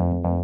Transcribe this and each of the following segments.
you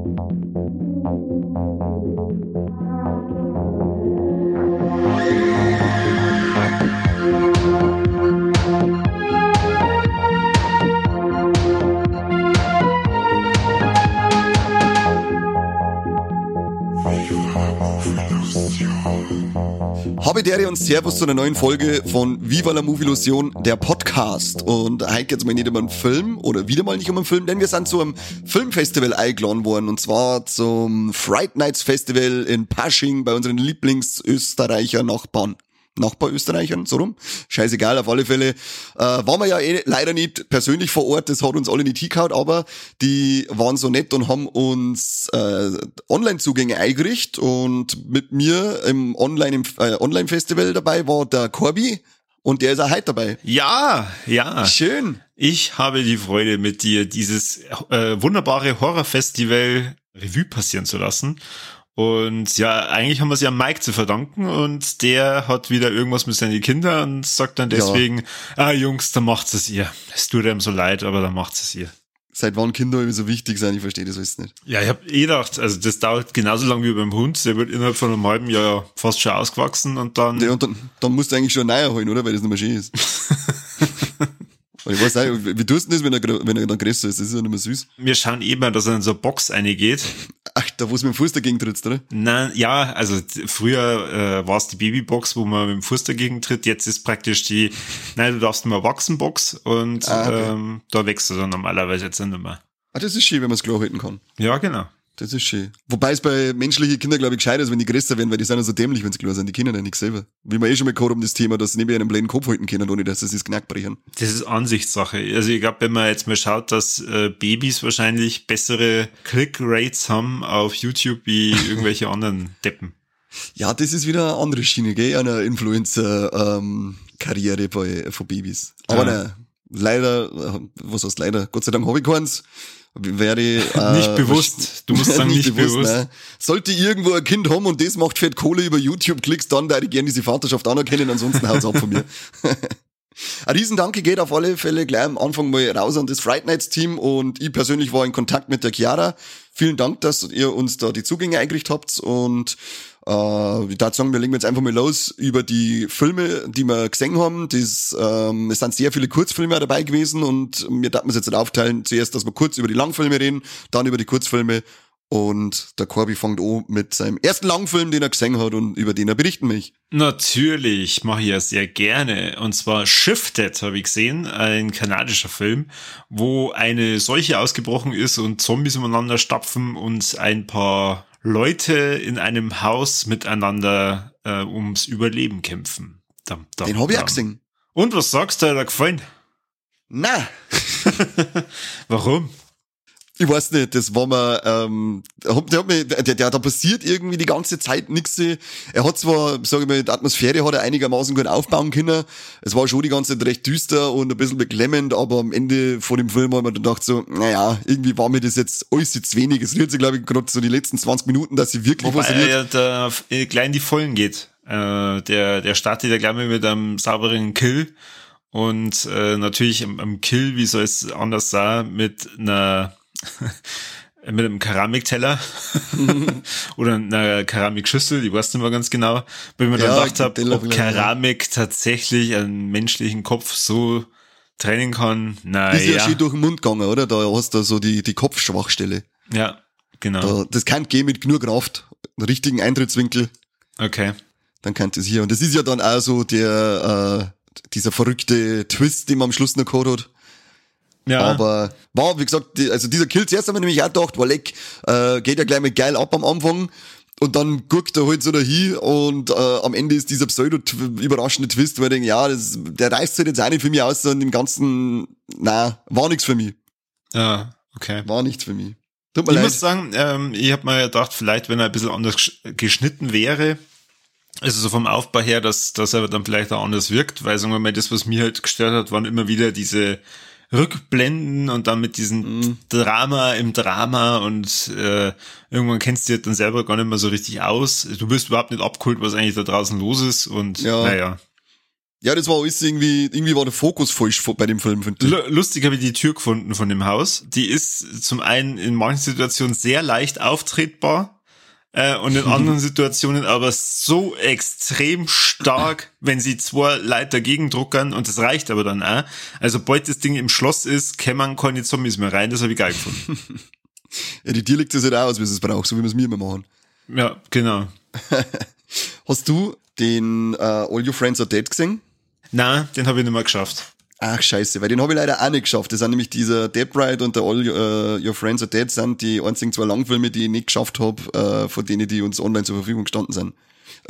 Habidere und Servus zu einer neuen Folge von Viva la Movie Illusion, der Podcast. Und heute geht's mal nicht um einen Film oder wieder mal nicht um einen Film, denn wir sind zu einem Filmfestival eingeladen worden und zwar zum Fright Nights Festival in Pasching bei unseren Lieblingsösterreicher Nachbarn. Nachbarösterreichern, so rum. Scheißegal, auf alle Fälle. Äh, waren wir ja eh leider nicht persönlich vor Ort, das hat uns alle nicht hingehauen, aber die waren so nett und haben uns äh, Online-Zugänge eingerichtet und mit mir im Online, im, äh, Online-Festival dabei war der Corby und der ist auch heute dabei. Ja, ja. Schön. Ich habe die Freude, mit dir dieses äh, wunderbare Horrorfestival Revue passieren zu lassen. Und ja, eigentlich haben wir es ja Mike zu verdanken und der hat wieder irgendwas mit seinen Kindern und sagt dann deswegen, ja. ah Jungs, dann macht es ihr. Es tut einem so leid, aber dann macht es ihr. Seit wann Kinder so wichtig sein, ich verstehe das alles nicht. Ja, ich habe eh gedacht, also das dauert genauso lange wie beim Hund, der wird innerhalb von einem halben Jahr fast schon ausgewachsen und dann... Ja, und dann, dann musst du eigentlich schon einen neuer holen, oder? Weil das nicht mehr schön ist. ich weiß nicht, wie tust du das, wenn er, wenn er dann größer ist? Das ist ja nicht mehr süß. Wir schauen eben, dass er in so eine Box reingeht. Da wo es mit dem Fuß dagegen trittst, oder? Nein, ja, also früher äh, war es die Babybox, wo man mit dem Fuß dagegen tritt. Jetzt ist praktisch die, nein, du darfst nur Erwachsenenbox und ah, okay. ähm, da wächst du dann normalerweise jetzt nicht mehr. Ah, das ist schön, wenn man es klar halten kann. Ja, genau. Das ist schön. Wobei es bei menschlichen Kindern, glaube ich, gescheit ist, wenn die größer werden, weil die sind ja so dämlich, wenn sie klar sind. Die kennen ja nichts selber. Wie wir eh schon mal gehört um das Thema, dass sie nicht mehr einen blöden Kopf halten können, ohne dass sie das Knack brechen. Das ist Ansichtssache. Also ich glaube, wenn man jetzt mal schaut, dass äh, Babys wahrscheinlich bessere Click-Rates haben auf YouTube wie irgendwelche anderen Deppen. Ja, das ist wieder eine andere Schiene, gell? Eine Influencer-Karriere ähm, bei, von Babys. Aber ja. nein, leider, äh, was heißt leider? Gott sei Dank habe ich keins wäre äh, nicht bewusst. Du musst sagen, nicht, nicht bewusst. bewusst. Ne? Sollte irgendwo ein Kind haben und das macht fett Kohle über YouTube, klickst dann, da ich gerne diese Vaterschaft anerkennen, ansonsten haut's ab von mir. Ein Riesendanke geht auf alle Fälle gleich am Anfang mal raus an das Fright Nights Team und ich persönlich war in Kontakt mit der Chiara. Vielen Dank, dass ihr uns da die Zugänge eingerichtet habt und äh, ich würde sagen, wir legen jetzt einfach mal los über die Filme, die wir gesehen haben. Das, ähm, es sind sehr viele Kurzfilme dabei gewesen und wir dachten es jetzt aufteilen. Zuerst, dass wir kurz über die Langfilme reden, dann über die Kurzfilme und der Corby fängt an mit seinem ersten Langfilm, den er gesehen hat und über den er berichten mich. Natürlich, mache ich ja sehr gerne. Und zwar Shifted habe ich gesehen, ein kanadischer Film, wo eine Seuche ausgebrochen ist und Zombies umeinander stapfen und ein paar Leute in einem Haus miteinander äh, ums Überleben kämpfen. Dam, dam, Den habe ich auch gesehen. Und was sagst du, hat er gefallen? Na. Warum? Ich weiß nicht, das war mir, ähm, der, hat mir, der, der, da passiert irgendwie die ganze Zeit nichts. Er hat zwar, sage ich mal, die Atmosphäre hat er einigermaßen gut aufbauen können. Es war schon die ganze Zeit recht düster und ein bisschen beklemmend, aber am Ende von dem Film hat man dann gedacht so, naja, irgendwie war mir das jetzt alles jetzt wenig. Es rührt sich, glaube ich, gerade so die letzten 20 Minuten, dass sie wirklich Wobei was rührt. er da gleich in die Vollen geht. Äh, der, der startet ja gleich mal mit einem sauberen Kill. Und äh, natürlich am, am Kill, wie soll es anders sein, mit einer mit einem Keramikteller oder einer Keramikschüssel, ich weiß nicht mehr ganz genau, weil ich mir ja, dann gedacht habe, ob Keramik tatsächlich einen menschlichen Kopf so trennen kann. Naja. Ist ja schön durch den Mund gegangen, oder? Da hast du so die, die Kopfschwachstelle. Ja, genau. Da, das kann gehen mit genug Kraft, einen richtigen Eintrittswinkel. Okay. Dann kann es hier. Und das ist ja dann auch so der, äh, dieser verrückte Twist, den man am Schluss noch gehabt hat. Ja. Aber war, wie gesagt, die, also dieser Kill zuerst haben wir nämlich auch gedacht, weil leck, äh, geht ja gleich mal geil ab am Anfang. Und dann guckt er halt so dahin und äh, am Ende ist dieser pseudo-überraschende Twist, wo ich denke, ja, das, der reißt halt jetzt auch nicht für mich aus, sondern im Ganzen, na, war nichts für mich. Ja, okay. War nichts für mich. Tut mir ich leid. muss sagen, ähm, ich habe mir gedacht, vielleicht, wenn er ein bisschen anders geschnitten wäre, also so vom Aufbau her, dass, dass er dann vielleicht auch anders wirkt, weil sagen wir mal, das, was mir halt gestört hat, waren immer wieder diese Rückblenden und dann mit diesem mhm. Drama im Drama und äh, irgendwann kennst du dich dann selber gar nicht mehr so richtig aus. Du bist überhaupt nicht abgeholt, was eigentlich da draußen los ist und ja. naja. Ja, das war alles irgendwie, irgendwie war der Fokus falsch bei dem Film, finde ich. Lustig habe ich die Tür gefunden von dem Haus. Die ist zum einen in manchen Situationen sehr leicht auftretbar äh, und in anderen Situationen aber so extrem stark, wenn sie zwei Leute dagegen druckern und das reicht aber dann auch. Also bald das Ding im Schloss ist, kämen keine Zombies mehr rein, das habe ich geil gefunden. ja, die Tier liegt das halt auch aus, wie es braucht, so wie wir es mir immer machen. Ja, genau. Hast du den uh, All Your Friends Are Dead gesehen? Nein, den habe ich nicht mehr geschafft. Ach scheiße, weil den habe ich leider auch nicht geschafft. Das sind nämlich dieser Dead Bride und der All uh, Your Friends Are Dead sind die einzigen zwei Langfilme, die ich nicht geschafft habe, uh, von denen, die uns online zur Verfügung gestanden sind.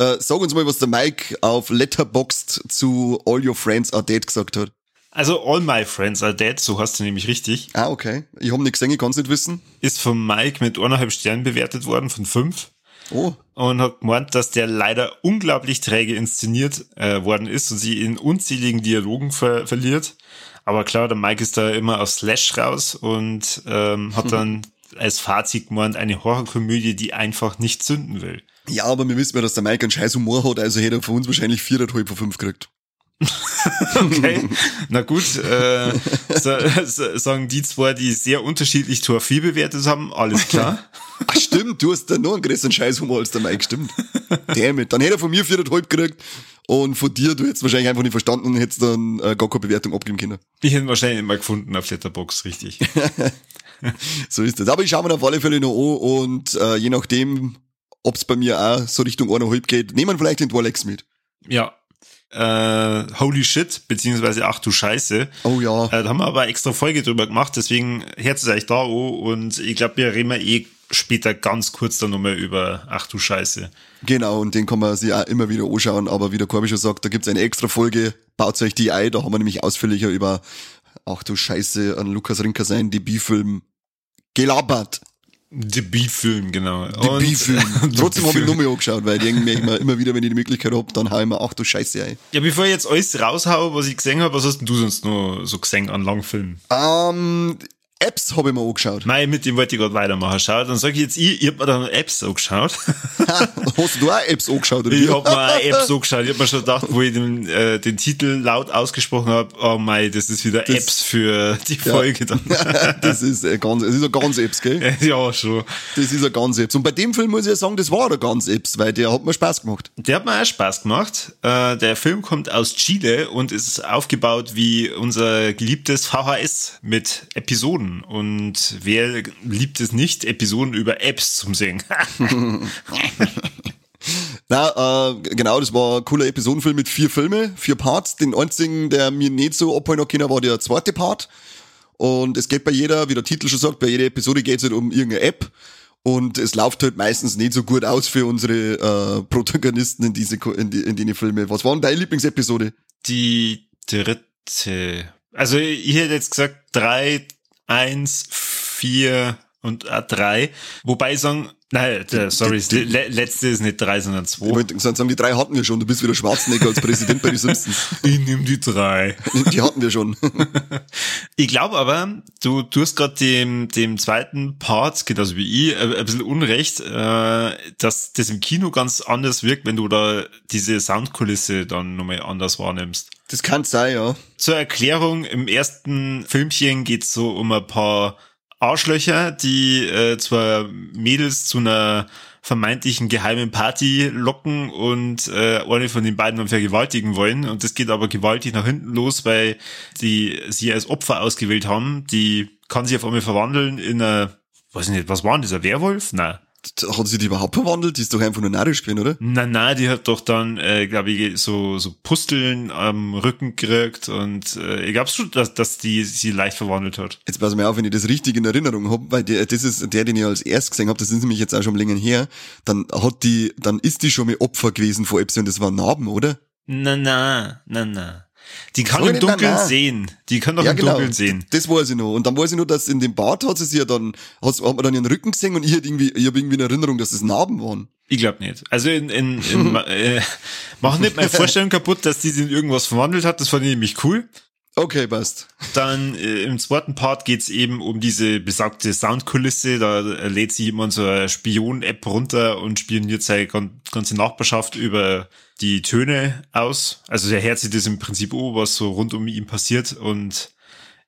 Uh, sag uns mal, was der Mike auf Letterboxd zu All Your Friends Are Dead gesagt hat. Also All My Friends Are Dead, so hast du nämlich richtig. Ah, okay. Ich habe nicht gesehen, ich kann es nicht wissen. Ist von Mike mit eineinhalb Sternen bewertet worden, von fünf. Oh. Und hat gemeint, dass der leider unglaublich träge inszeniert äh, worden ist und sie in unzähligen Dialogen ver verliert. Aber klar, der Mike ist da immer auf Slash raus und ähm, hat dann als Fazit gemeint, eine Horrorkomödie, die einfach nicht zünden will. Ja, aber wir wissen ja, dass der Mike einen scheiß Humor hat, also hätte er von uns wahrscheinlich viereinhalb von fünf gekriegt. okay, na gut, äh, so, so, sagen die zwei, die sehr unterschiedlich Tor 4 bewertet haben, alles klar. Ach stimmt, du hast da nur einen größeren Scheißhumor als der Mike, stimmt. Damit. Dann hätte er von mir viereinhalb gekriegt und von dir, du hättest wahrscheinlich einfach nicht verstanden und hättest dann äh, gar keine Bewertung abgeben können. Ich hätte wahrscheinlich nicht mal gefunden auf Letterbox, richtig. so ist das. Aber ich schaue mir auf alle Fälle noch an und äh, je nachdem, ob es bei mir auch so Richtung eineinhalb geht, nehmen wir vielleicht den Dwalex mit. Ja, äh, Holy Shit, beziehungsweise Ach du Scheiße. Oh ja. Äh, da haben wir aber extra Folge drüber gemacht, deswegen hört es euch da an und ich glaube, wir reden eh später ganz kurz dann nochmal über Ach du Scheiße. Genau, und den kann man sich auch immer wieder anschauen, aber wie der Korbi schon sagt, da gibt's eine extra Folge, baut euch die ein, da haben wir nämlich ausführlicher über Ach du Scheiße an Lukas Rinker sein Debütfilm gelabert. Debütfilm, genau. Debütfilm. Trotzdem habe ich nur mehr angeschaut, weil ich irgendwie immer, immer wieder, wenn ich die Möglichkeit habe, dann hau ich mir, ach du Scheiße ein. Ja, bevor ich jetzt alles raushaue, was ich gesehen habe, was hast denn du sonst noch so gesehen an Langfilmen? Ähm, Apps habe ich mir angeschaut. Nein, mit dem wollte ich gerade weitermachen. Schau, dann sage ich jetzt, ich, ich habe mir dann Apps angeschaut. Hast du auch Apps angeschaut? Oder ich habe mir auch Apps angeschaut. Ich habe mir schon gedacht, wo ich den, äh, den Titel laut ausgesprochen habe, oh mein, das ist wieder das, Apps für die Folge dann. das ist ein ganz, das ist ein ganz Apps, gell? Ja, schon. Das ist ein ganz Apps. Und bei dem Film muss ich ja sagen, das war ein ganz Apps, weil der hat mir Spaß gemacht. Der hat mir auch Spaß gemacht. Äh, der Film kommt aus Chile und ist aufgebaut wie unser geliebtes VHS mit Episoden. Und wer liebt es nicht, Episoden über Apps zum Singen? Na, äh, genau, das war ein cooler Episodenfilm mit vier Filme, vier Parts. Den einzigen, der mir nicht so abholen kann, war der zweite Part. Und es geht bei jeder, wie der Titel schon sagt, bei jeder Episode geht es halt um irgendeine App. Und es läuft halt meistens nicht so gut aus für unsere äh, Protagonisten in diese in die, in die Filme. Was war denn deine Lieblingsepisode? Die dritte. Also ich hätte jetzt gesagt drei, eins, vier und äh, drei. Wobei ich sagen, nein, der, sorry, die, die, le letzte ist nicht drei, sondern zwei. Ich wollte sagen, die drei hatten wir schon. Du bist wieder Schwarzenegger als Präsident bei den Simpsons. Ich nehme die drei. Die hatten wir schon. ich glaube aber, du, hast gerade dem, dem zweiten Part, genauso wie ich, ein bisschen Unrecht, äh, dass das im Kino ganz anders wirkt, wenn du da diese Soundkulisse dann nochmal anders wahrnimmst. Das kann sein, ja. Zur Erklärung, im ersten Filmchen geht's so um ein paar Arschlöcher, die äh, zwar Mädels zu einer vermeintlichen geheimen Party locken und äh, eine von den beiden dann vergewaltigen wollen. Und das geht aber gewaltig nach hinten los, weil die sie als Opfer ausgewählt haben. Die kann sich auf einmal verwandeln in einer, weiß ich nicht, was war denn dieser Werwolf? Nein hat sie die überhaupt verwandelt? Die ist doch einfach nur narrisch gewesen, oder? Nein, nein, die hat doch dann, äh, glaube ich, so, so Pusteln am Rücken gekriegt und äh, ich glaube schon, dass, dass die sie leicht verwandelt hat. Jetzt pass mal auf, wenn ich das richtig in Erinnerung habe, weil der, das ist der, den ich als erst gesehen habe, das ist nämlich jetzt auch schon länger her, dann hat die, dann ist die schon mal Opfer gewesen vor Epsi und das war Narben, oder? Na, na, na, na. Die kann im Dunkeln na, na. sehen. Die kann doch ja, im genau. Dunkeln sehen. Das weiß ich noch. Und dann weiß ich nur, dass in dem Bad hat sie sich ja dann, hat, hat man dann ihren Rücken gesehen und ich hatte irgendwie, ich habe irgendwie eine Erinnerung, dass das Narben waren. Ich glaube nicht. Also in, in, in äh, mach nicht meine Vorstellung kaputt, dass die sich in irgendwas verwandelt hat. Das fand ich nämlich cool. Okay, passt. Dann äh, im zweiten Part geht's eben um diese besagte Soundkulisse. Da äh, lädt sich jemand so eine Spion-App runter und spioniert seine ganze Nachbarschaft über die Töne aus. Also der hört sich das im Prinzip an, was so rund um ihn passiert und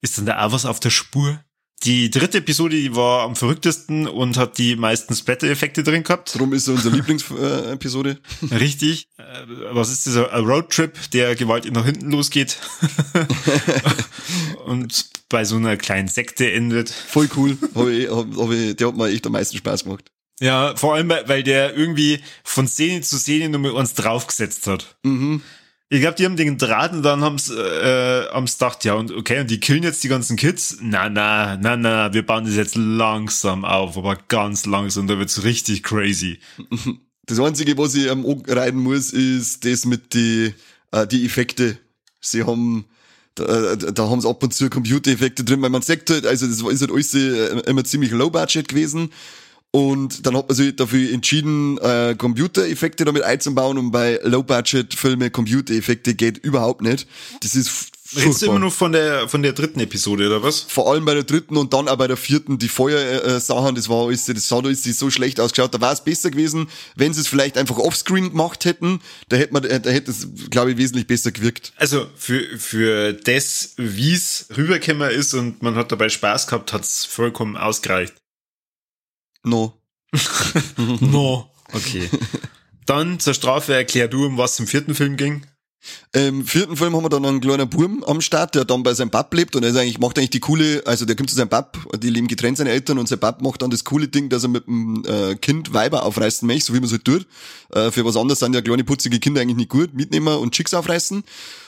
ist dann da auch was auf der Spur. Die dritte Episode, die war am verrücktesten und hat die meisten Splatter-Effekte drin gehabt. Darum ist sie unsere Lieblingsepisode. Richtig. Äh, was ist dieser Roadtrip, der gewaltig nach hinten losgeht und bei so einer kleinen Sekte endet. Voll cool. Hab ich, hab, hab ich, der hat mir echt am meisten Spaß gemacht. Ja, vor allem, weil der irgendwie von Szene zu Szene nur mit uns draufgesetzt hat. Mhm. Ich glaube, die haben den Draht und dann haben's äh, haben's gedacht, ja, und okay, und die killen jetzt die ganzen Kids. Na, na, na, na, wir bauen das jetzt langsam auf, aber ganz langsam, da wird's richtig crazy. Das Einzige, was ich ähm, reiten muss, ist das mit die, äh, die Effekte. Sie haben, da, äh, da haben sie ab und zu Computereffekte drin, weil man sagt halt, also das ist halt alles äh, immer ziemlich low budget gewesen. Und dann hat man sich dafür entschieden, äh, Computereffekte damit einzubauen und bei Low-Budget-Filme Computereffekte geht überhaupt nicht. Das ist Redest du immer noch von der, von der dritten Episode, oder was? Vor allem bei der dritten und dann auch bei der vierten, die Feuersachen, das war alles, das sah ist so schlecht ausgeschaut. Da war es besser gewesen, wenn sie es vielleicht einfach offscreen gemacht hätten. Da hätte man, da hätte es, glaube ich, wesentlich besser gewirkt. Also für, für das, wie es rübergekommen ist und man hat dabei Spaß gehabt, hat's vollkommen ausgereicht. No. no. Okay. Dann zur Strafe erklär du, um was im vierten Film ging. Im vierten Film haben wir dann einen kleinen Burm am Start, der dann bei seinem Pap lebt und er ist eigentlich, macht eigentlich die coole, also der kommt zu seinem Pap, die leben getrennt, seine Eltern, und sein Pap macht dann das coole Ding, dass er mit dem äh, Kind Weiber aufreißen möchte, so wie man es halt tut. Äh, für was anderes sind ja kleine putzige Kinder eigentlich nicht gut, mitnehmen und Chicks aufreißen.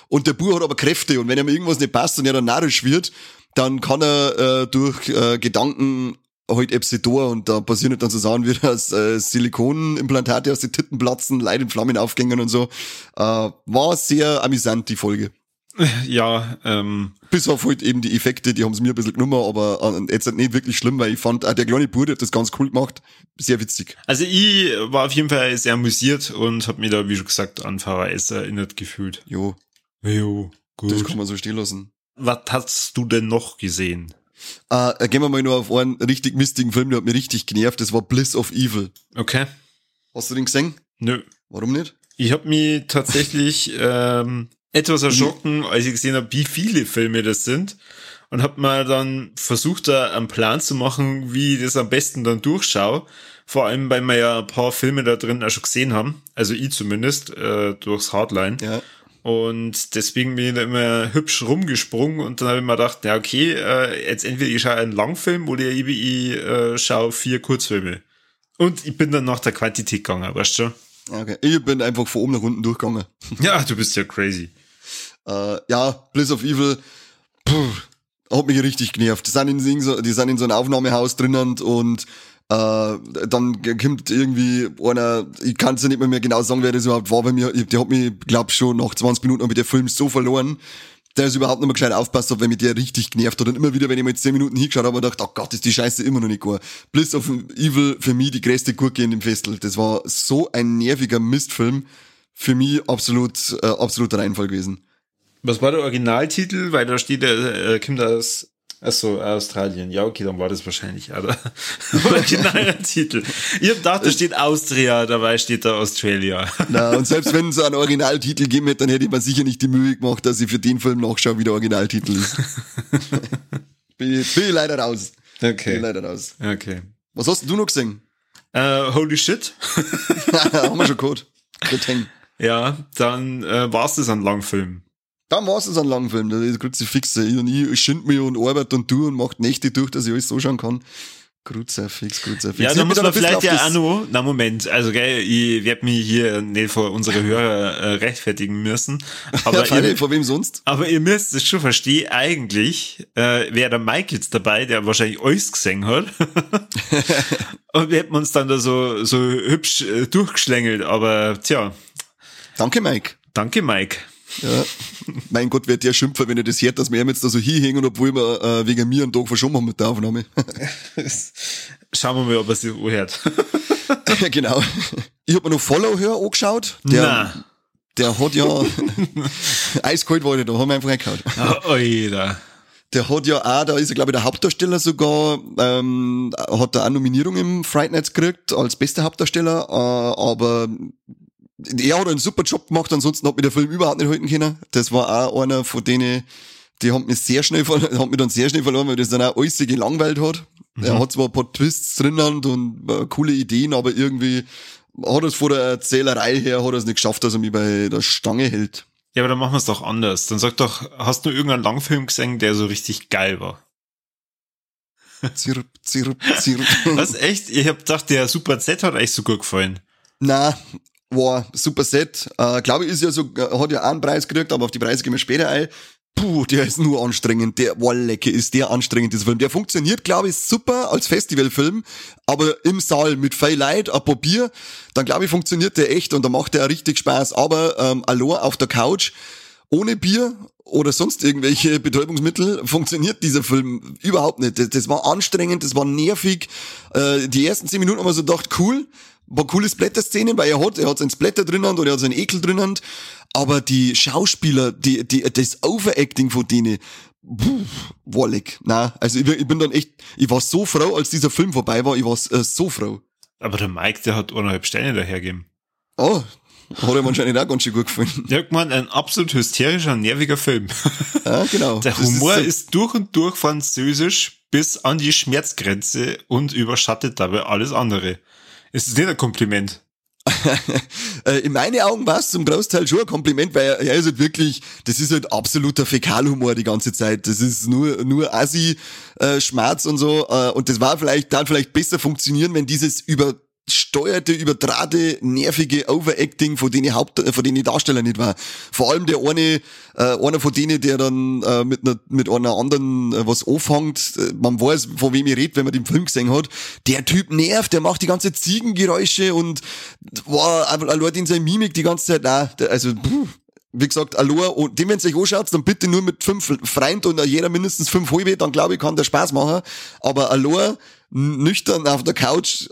Und der Bur hat aber Kräfte und wenn ihm irgendwas nicht passt und er dann narrisch wird, dann kann er äh, durch äh, Gedanken halt Epsidor und da passieren dann so Sachen wie das äh, Silikonimplantate aus den Titten platzen, Leid in Flammen aufgängen und so. Äh, war sehr amüsant, die Folge. Ja, ähm. Bis auf halt eben die Effekte, die haben es mir ein bisschen genommen, aber äh, jetzt nicht wirklich schlimm, weil ich fand, auch der kleine Bruder hat das ganz cool gemacht. Sehr witzig. Also ich war auf jeden Fall sehr amüsiert und habe mir da, wie schon gesagt, an VHS erinnert gefühlt. Jo. Jo, gut. Das kann man so stehen lassen. Was hast du denn noch gesehen? Äh, gehen wir mal nur auf einen richtig mistigen Film, der hat mich richtig genervt. Das war Bliss of Evil. Okay. Hast du den gesehen? Nö. Warum nicht? Ich habe mich tatsächlich ähm, etwas erschrocken, als ich gesehen habe, wie viele Filme das sind. Und habe mal dann versucht, da einen Plan zu machen, wie ich das am besten dann durchschaue. Vor allem, weil wir ja ein paar Filme da drin auch schon gesehen haben. Also ich zumindest, äh, durchs Hardline. Ja. Und deswegen bin ich da immer hübsch rumgesprungen und dann habe ich mir gedacht, ja okay, äh, jetzt entweder ich schaue einen Langfilm oder ich, ich äh, schaue vier Kurzfilme. Und ich bin dann nach der Quantität gegangen, weißt du? Okay. Ich bin einfach von oben nach unten durchgegangen. Ja, du bist ja crazy. Äh, ja, Bliss of Evil, puh, hat mich richtig genervt. Die sind in so, die sind in so einem Aufnahmehaus drinnen und äh, dann kommt irgendwie einer, ich kann es ja nicht mehr, mehr genau sagen, wer das überhaupt war bei mir. Der hat mich, glaub schon, nach 20 Minuten mit der Film so verloren, der ist überhaupt nicht mehr gescheit aufpasst hat, weil mich der richtig genervt hat. Und immer wieder, wenn ich mal 10 Minuten hingeschaut habe, gedacht, oh Gott, ist die Scheiße immer noch nicht gut. Bliss of Evil, für mich die größte Gurke in dem Festel. Das war so ein nerviger Mistfilm. Für mich absolut, äh, absoluter Reinfall gewesen. Was war der Originaltitel? Weil da steht, er äh, kommt aus Achso, Australien. Ja, okay, dann war das wahrscheinlich auch der originaler Titel. Ich hab gedacht, da steht Austria, dabei steht da Australia. Na, und selbst wenn es einen Originaltitel gegeben hätte, dann hätte ich mir sicher nicht die Mühe gemacht, dass ich für den Film nachschaue, wie der Originaltitel ist. bin, ich, bin ich leider raus. Okay. Bin ich leider raus. Okay. Was hast du noch gesehen? Uh, holy shit. Haben wir schon gehört. Ja, dann äh, war es das an Langfilm. Dann war es ein Langfilm, das ist Kruzifix. Ich und ich schind mich und arbeite und tu und macht Nächte durch, dass ich alles so schauen kann. Kruzifix, Kruzifix. Ja, da muss man vielleicht ja auch noch, na Moment, also gell, ich werde mich hier nicht vor unsere Hörer äh, rechtfertigen müssen. Aber ja, ihr, vor wem sonst? Aber ihr müsst es schon verstehen, eigentlich äh, wäre der Mike jetzt dabei, der wahrscheinlich alles gesehen hat. und wir hätten uns dann da so, so hübsch äh, durchgeschlängelt, aber tja. Danke, Mike. Danke, Mike. Ja. mein Gott, wird der schimpfen, wenn er das hört, dass wir jetzt da so hinhängen, obwohl wir äh, wegen mir einen Tag verschoben haben mit der Aufnahme. Schauen wir mal, ob er sich hört. ja, genau. Ich habe mir noch Follow Her angeschaut. Der, der hat ja, Eiskalt war der, da haben wir einfach reingehauen. Oh, Alter. Der hat ja auch, da ist er glaube ich der Hauptdarsteller sogar, ähm, hat er auch Nominierung im Fright Nights gekriegt als bester Hauptdarsteller, äh, aber er hat einen super Job gemacht, ansonsten hat mir der Film überhaupt nicht halten können. Das war auch einer von denen, die haben mich sehr schnell verloren, hat mich dann sehr schnell verloren, weil das dann auch alles gelangweilt hat. Mhm. Er hat zwar ein paar Twists drinnen und äh, coole Ideen, aber irgendwie hat er es von der Erzählerei her, hat er es nicht geschafft, dass er mich bei der Stange hält. Ja, aber dann machen wir es doch anders. Dann sag doch, hast du irgendeinen Langfilm gesehen, der so richtig geil war? Zirp, zirp, zirp. Was, echt? Ich hab gedacht, der Super Z hat euch so gut gefallen. Na, war super Set. Äh, glaube ich, ist ja so, hat ja auch einen Preis gekriegt, aber auf die Preise gehen wir später ein. Puh, der ist nur anstrengend. Der, boah, lecker, ist der anstrengend, dieser Film. Der funktioniert, glaube ich, super als Festivalfilm, aber im Saal mit viel Leid, ein paar Bier, dann glaube ich, funktioniert der echt und da macht der richtig Spaß. Aber ähm, allein auf der Couch, ohne Bier oder sonst irgendwelche Betäubungsmittel funktioniert dieser Film überhaupt nicht. Das, das war anstrengend, das war nervig. Äh, die ersten zehn Minuten haben wir so gedacht, cool, war coole Splatter-Szenen, weil er hat, er hat seinen Splatter drinnen oder er hat seinen Ekel drinnen aber die Schauspieler, die, die, das Overacting von denen, puh, wallig. Na, also ich, ich, bin dann echt, ich war so froh, als dieser Film vorbei war, ich war äh, so froh. Aber der Mike, der hat eineinhalb Steine dahergegeben. Oh, hat ihm anscheinend auch ganz schön gut gefallen. Ja, man, ein absolut hysterischer, nerviger Film. Ja, genau. Der Humor ist, so ist, durch und durch französisch bis an die Schmerzgrenze und überschattet dabei alles andere. Ist es nicht ein Kompliment? Äh, in meinen Augen war es zum Großteil schon ein Kompliment, weil er ist halt wirklich, das ist halt absoluter Fäkalhumor die ganze Zeit. Das ist nur, nur Assi, äh, Schmerz und so. Äh, und das war vielleicht, dann vielleicht besser funktionieren, wenn dieses über steuerte, übertrate, nervige Overacting von denen Haupt, von denen Darsteller nicht war. Vor allem der eine, äh, einer von denen, der dann äh, mit einer, mit einer anderen äh, was anfängt, äh, man weiß, von wem ich rede, wenn man den Film gesehen hat, der Typ nervt, der macht die ganze Ziegengeräusche und wow, allein in seiner Mimik die ganze Zeit, na, also, puh, wie gesagt, Aloha, und dem, wenn ihr euch anschaut, dann bitte nur mit fünf Freunden und jeder mindestens fünf halbe, dann glaube ich, kann der Spaß machen. Aber Aloha, nüchtern auf der Couch,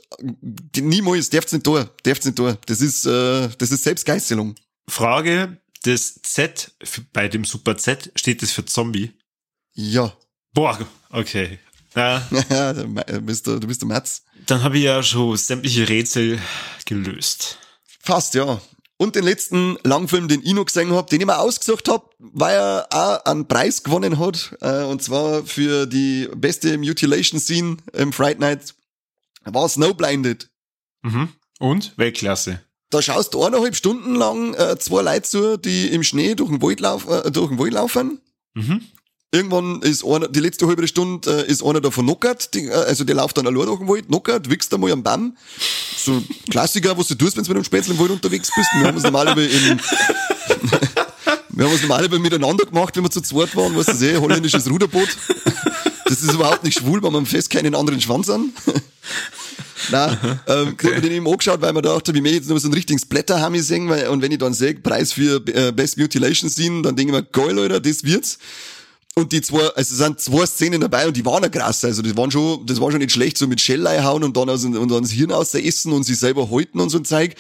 niemals, darf's nicht tun, darf's nicht tun. Das ist, äh, das ist Selbstgeißelung. Frage, das Z bei dem Super Z, steht das für Zombie? Ja. Boah, okay. Ja, ja du, bist du, du bist der Matz. Dann habe ich ja schon sämtliche Rätsel gelöst. Fast, ja. Und den letzten Langfilm, den ich noch gesehen habe, den ich mir ausgesucht habe, weil er auch einen Preis gewonnen hat. Äh, und zwar für die beste Mutilation Scene im Fright Night. War Snowblinded. Mhm. Und? Weltklasse. Da schaust du eineinhalb Stunden lang äh, zwei Leute zu, die im Schnee durch den Wald, lauf, äh, durch den Wald laufen. Mhm. Irgendwann ist einer, die letzte halbe Stunde äh, ist einer davon knockert, die, äh, also der läuft dann allein durch den Wald, knockert, wichst einmal am Baum. So Klassiker, was du tust, wenn du mit einem Spätzle im Wald unterwegs bist. Wir haben es normalerweise in, wir haben es normalerweise miteinander gemacht, wenn wir zu zweit waren, was du eh, holländisches Ruderboot. Das ist überhaupt nicht schwul, weil man fest keinen anderen Schwanz an. Nein, ähm, okay. mir den eben angeschaut, weil man dachte, wie mir jetzt noch so einen richtigen Splatter haben sehen, weil, und wenn ich dann sehe, Preis für äh, Best Mutilation Scene, dann denke ich mir, geil, Leute, das wird's. Und die zwei, also sind zwei Szenen dabei und die waren ja krass. Also das waren schon, das war schon nicht schlecht, so mit Schellei hauen und dann, aus, und dann das Hirn aus essen und sich selber halten und so ein Zeug.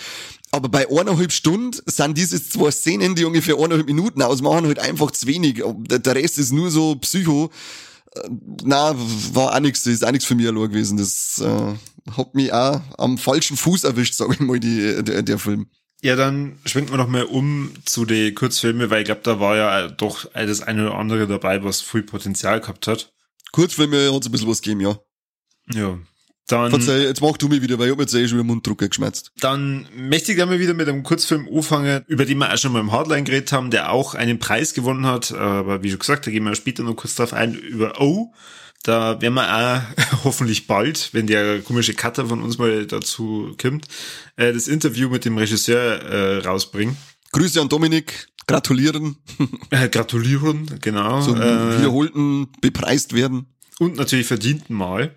Aber bei eineinhalb Stunden sind diese zwei Szenen, die ungefähr eineinhalb Minuten ausmachen, halt einfach zu wenig. Der Rest ist nur so Psycho. Äh, na, war auch nichts, ist auch nichts für mich allein gewesen. Das äh, hat mich auch am falschen Fuß erwischt, sage ich mal, die, der, der Film. Ja, dann schwenken wir noch mal um zu den Kurzfilmen, weil ich glaube, da war ja doch das eine oder andere dabei, was viel Potenzial gehabt hat. Kurzfilme hat es ein bisschen was gegeben, ja. Ja. Dann, Verzeih, jetzt mach du mich wieder, weil ich hab jetzt eh schon wieder Munddrucker geschmerzt. Dann möchte ich gerne wieder mit einem Kurzfilm anfangen, über den wir auch schon mal im Hardline geredet haben, der auch einen Preis gewonnen hat. Aber wie schon gesagt, da gehen wir später noch kurz drauf ein, über O. Da werden wir auch hoffentlich bald, wenn der komische Cutter von uns mal dazu kommt, äh, das Interview mit dem Regisseur äh, rausbringen. Grüße an Dominik, gratulieren. Äh, gratulieren, genau. Zum wiederholten bepreist werden. Und natürlich verdienten Mal.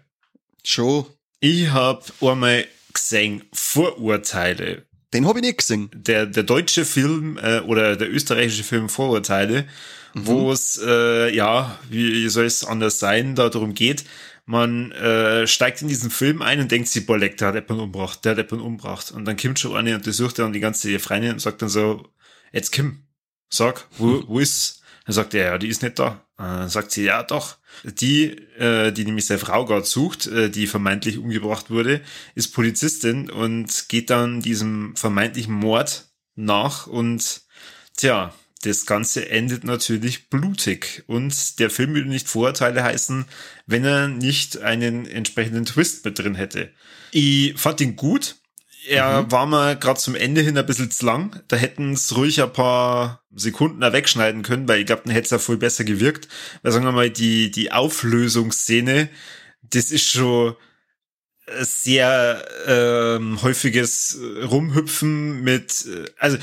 Schon. Ich habe einmal gesehen, Vorurteile. Den habe ich nicht gesehen. Der, der deutsche Film äh, oder der österreichische Film Vorurteile mhm. wo es, äh, ja, wie soll es anders sein, da darum geht, man äh, steigt in diesen Film ein und denkt sich, boah, leck, der hat jemanden umgebracht, der hat jemanden umgebracht. Und dann kommt schon eine und untersucht dann die ganze Freundin und sagt dann so, jetzt Kim, sag, wo, wo ist? Dann sagt er, ja, die ist nicht da. Dann sagt sie, ja, doch. Die, äh, die nämlich seine Frau gerade sucht, äh, die vermeintlich umgebracht wurde, ist Polizistin und geht dann diesem vermeintlichen Mord nach und tja, das Ganze endet natürlich blutig. Und der Film würde nicht Vorurteile heißen, wenn er nicht einen entsprechenden Twist mit drin hätte. Ich fand ihn gut. Er mhm. war mal gerade zum Ende hin ein bisschen zu lang. Da hätten es ruhig ein paar Sekunden wegschneiden können, weil ich glaube, dann hätte es ja voll besser gewirkt. Weil sagen wir mal, die, die Auflösungsszene, das ist schon sehr ähm, häufiges Rumhüpfen mit, äh, also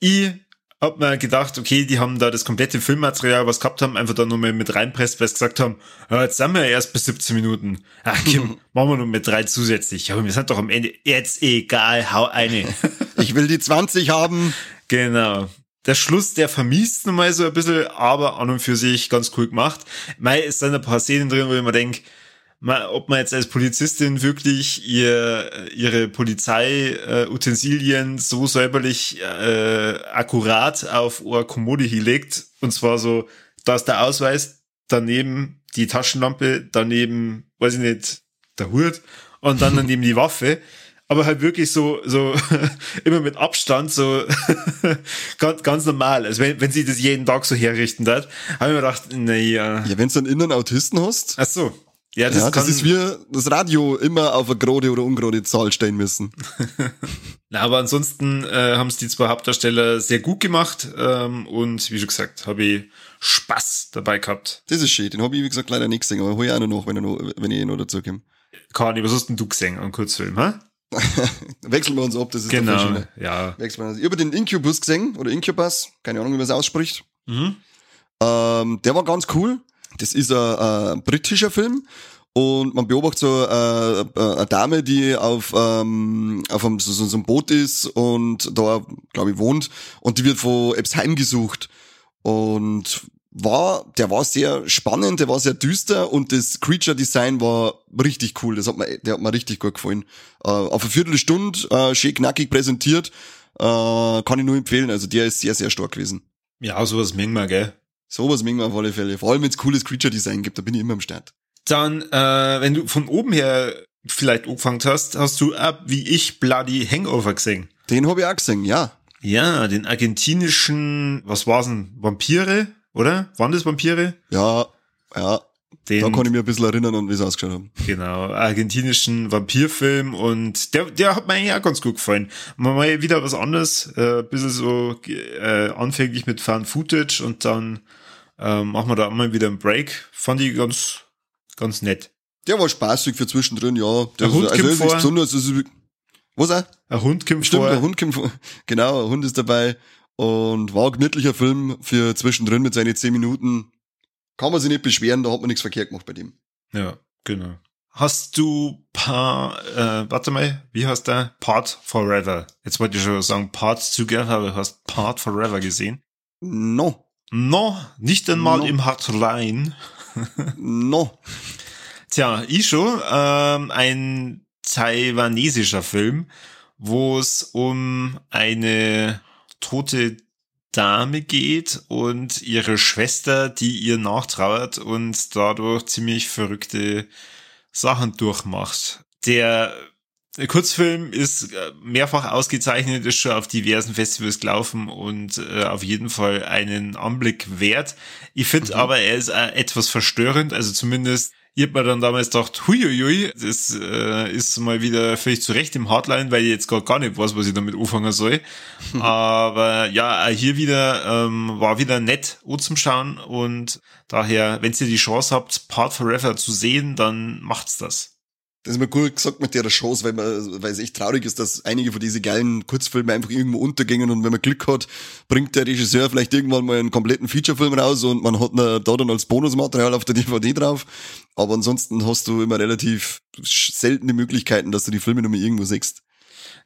ich hab mir gedacht, okay, die haben da das komplette Filmmaterial, was gehabt haben, einfach da nochmal mit reinpresst, weil sie gesagt haben, ja, jetzt sind wir ja erst bis 17 Minuten. Ach, Kim, machen wir nur mit drei zusätzlich. Aber wir sind doch am Ende, jetzt egal, hau eine. ich will die 20 haben. Genau. Der Schluss, der vermisst nochmal so ein bisschen, aber an und für sich ganz cool gemacht. Mei, es sind ein paar Szenen drin, wo ich mir denke, ob man jetzt als Polizistin wirklich ihr, ihre Polizei-Utensilien so säuberlich äh, akkurat auf eine Kommode legt. Und zwar so, da ist der Ausweis, daneben die Taschenlampe, daneben, weiß ich nicht, der Hut und dann daneben die Waffe. Aber halt wirklich so, so immer mit Abstand, so ganz, ganz normal. Also wenn, wenn sie das jeden Tag so herrichten hat, habe ich mir gedacht, naja. Ja, wenn du einen inneren Autisten hast. Ach so. Ja, das, ja, das ist wie das Radio immer auf eine gerade oder ungerade Zahl stehen müssen. Na, aber ansonsten äh, haben es die zwei Hauptdarsteller sehr gut gemacht ähm, und wie schon gesagt, habe ich Spaß dabei gehabt. Das ist schön, den habe ich wie gesagt leider nicht gesehen, aber hol ich auch noch nach, wenn, noch, wenn ich noch dazu komme. Kani, was hast denn du gesehen an Kurzfilm, hä? Wechseln wir uns ab, das ist genau, ja. Wechseln wir uns. Habe den Incubus gesehen, oder Incubus, keine Ahnung, wie man es ausspricht. Mhm. Ähm, der war ganz cool. Das ist ein, ein britischer Film und man beobachtet so äh, äh, eine Dame, die auf, ähm, auf einem, so, so einem Boot ist und da, glaube ich, wohnt und die wird von Epps heimgesucht. Und war, der war sehr spannend, der war sehr düster und das Creature Design war richtig cool. Das hat mir, der hat mir richtig gut gefallen. Äh, auf eine Viertelstunde, äh, schön knackig präsentiert, äh, kann ich nur empfehlen. Also der ist sehr, sehr stark gewesen. Ja, sowas mengen wir, gell? Sowas mengen wir auf alle Fälle. Vor allem, wenn es cooles Creature Design gibt, da bin ich immer am Start. Dann, äh, wenn du von oben her vielleicht angefangen hast, hast du ab wie ich Bloody Hangover gesehen. Den habe ich auch gesehen, ja. Ja, den argentinischen, was war's denn, Vampire, oder? Waren das Vampire? Ja, ja. Den, da kann ich mir ein bisschen erinnern, an wie es ausgeschaut haben. Genau, argentinischen Vampirfilm und der, der hat mir eigentlich auch ganz gut gefallen. Mal wieder was anderes, äh, ein bisschen so äh, anfänglich mit Fan Footage und dann äh, machen wir da mal wieder einen Break. Fand ich ganz, ganz nett. Der war spaßig für zwischendrin, ja. Der, der Hund also, kommt vor. Besonders, also, was auch? Ein Hund kommt Stimmt, vor. ein Hund kommt vor. Genau, ein Hund ist dabei. Und war ein gemütlicher Film für zwischendrin mit seinen zehn Minuten. Kann man sich nicht beschweren, da hat man nichts verkehrt gemacht bei dem. Ja, genau. Hast du paar, äh, warte mal, wie heißt der? Part Forever. Jetzt wollte ich schon sagen Parts Together, aber du hast Part Forever gesehen? No. No, nicht einmal no. im Hotline. no. Tja, ich schon. Ähm, ein taiwanesischer Film, wo es um eine tote Dame geht und ihre Schwester, die ihr nachtrauert und dadurch ziemlich verrückte Sachen durchmacht. Der Kurzfilm ist äh, mehrfach ausgezeichnet, ist schon auf diversen Festivals gelaufen und äh, auf jeden Fall einen Anblick wert. Ich finde mhm. aber, er ist äh, etwas verstörend, also zumindest ich hab mir dann damals gedacht, huiuiui, das äh, ist mal wieder völlig zurecht im Hardline, weil ich jetzt gerade gar nicht weiß, was ich damit anfangen soll. Aber ja, hier wieder ähm, war wieder nett zum Schauen und daher, wenn ihr die Chance habt, Part Forever zu sehen, dann macht's das. Das ist mir gut gesagt mit der Chance, weil, man, weil es echt traurig ist, dass einige von diesen geilen Kurzfilmen einfach irgendwo untergingen und wenn man Glück hat, bringt der Regisseur vielleicht irgendwann mal einen kompletten Featurefilm raus und man hat da dann als Bonusmaterial auf der DVD drauf. Aber ansonsten hast du immer relativ seltene Möglichkeiten, dass du die Filme nochmal irgendwo siehst.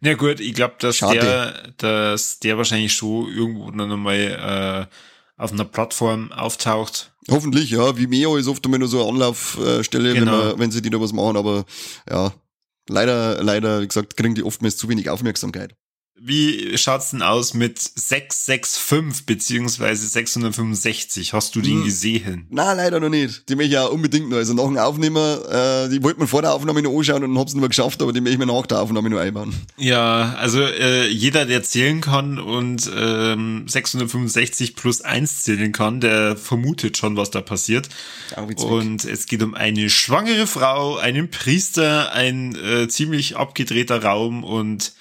Na gut, ich glaube, dass der, dass der wahrscheinlich schon irgendwo dann nochmal äh, auf einer Plattform auftaucht. Hoffentlich, ja. Vimeo ist oft immer nur so eine Anlaufstelle, genau. wenn, man, wenn sie die da was machen, aber ja, leider, leider, wie gesagt, kriegen die oftmals zu wenig Aufmerksamkeit. Wie schaut's denn aus mit 665 beziehungsweise 665? Hast du den hm. gesehen? Na, leider noch nicht. Die möchte ich auch unbedingt noch. Also nach dem Aufnehmer, äh, die wollte man vor der Aufnahme noch anschauen und hab's nicht mehr geschafft, aber die möchte ich mir nach der Aufnahme noch einbauen. Ja, also äh, jeder, der zählen kann und ähm, 665 plus 1 zählen kann, der vermutet schon, was da passiert. Und es geht um eine schwangere Frau, einen Priester, ein äh, ziemlich abgedrehter Raum und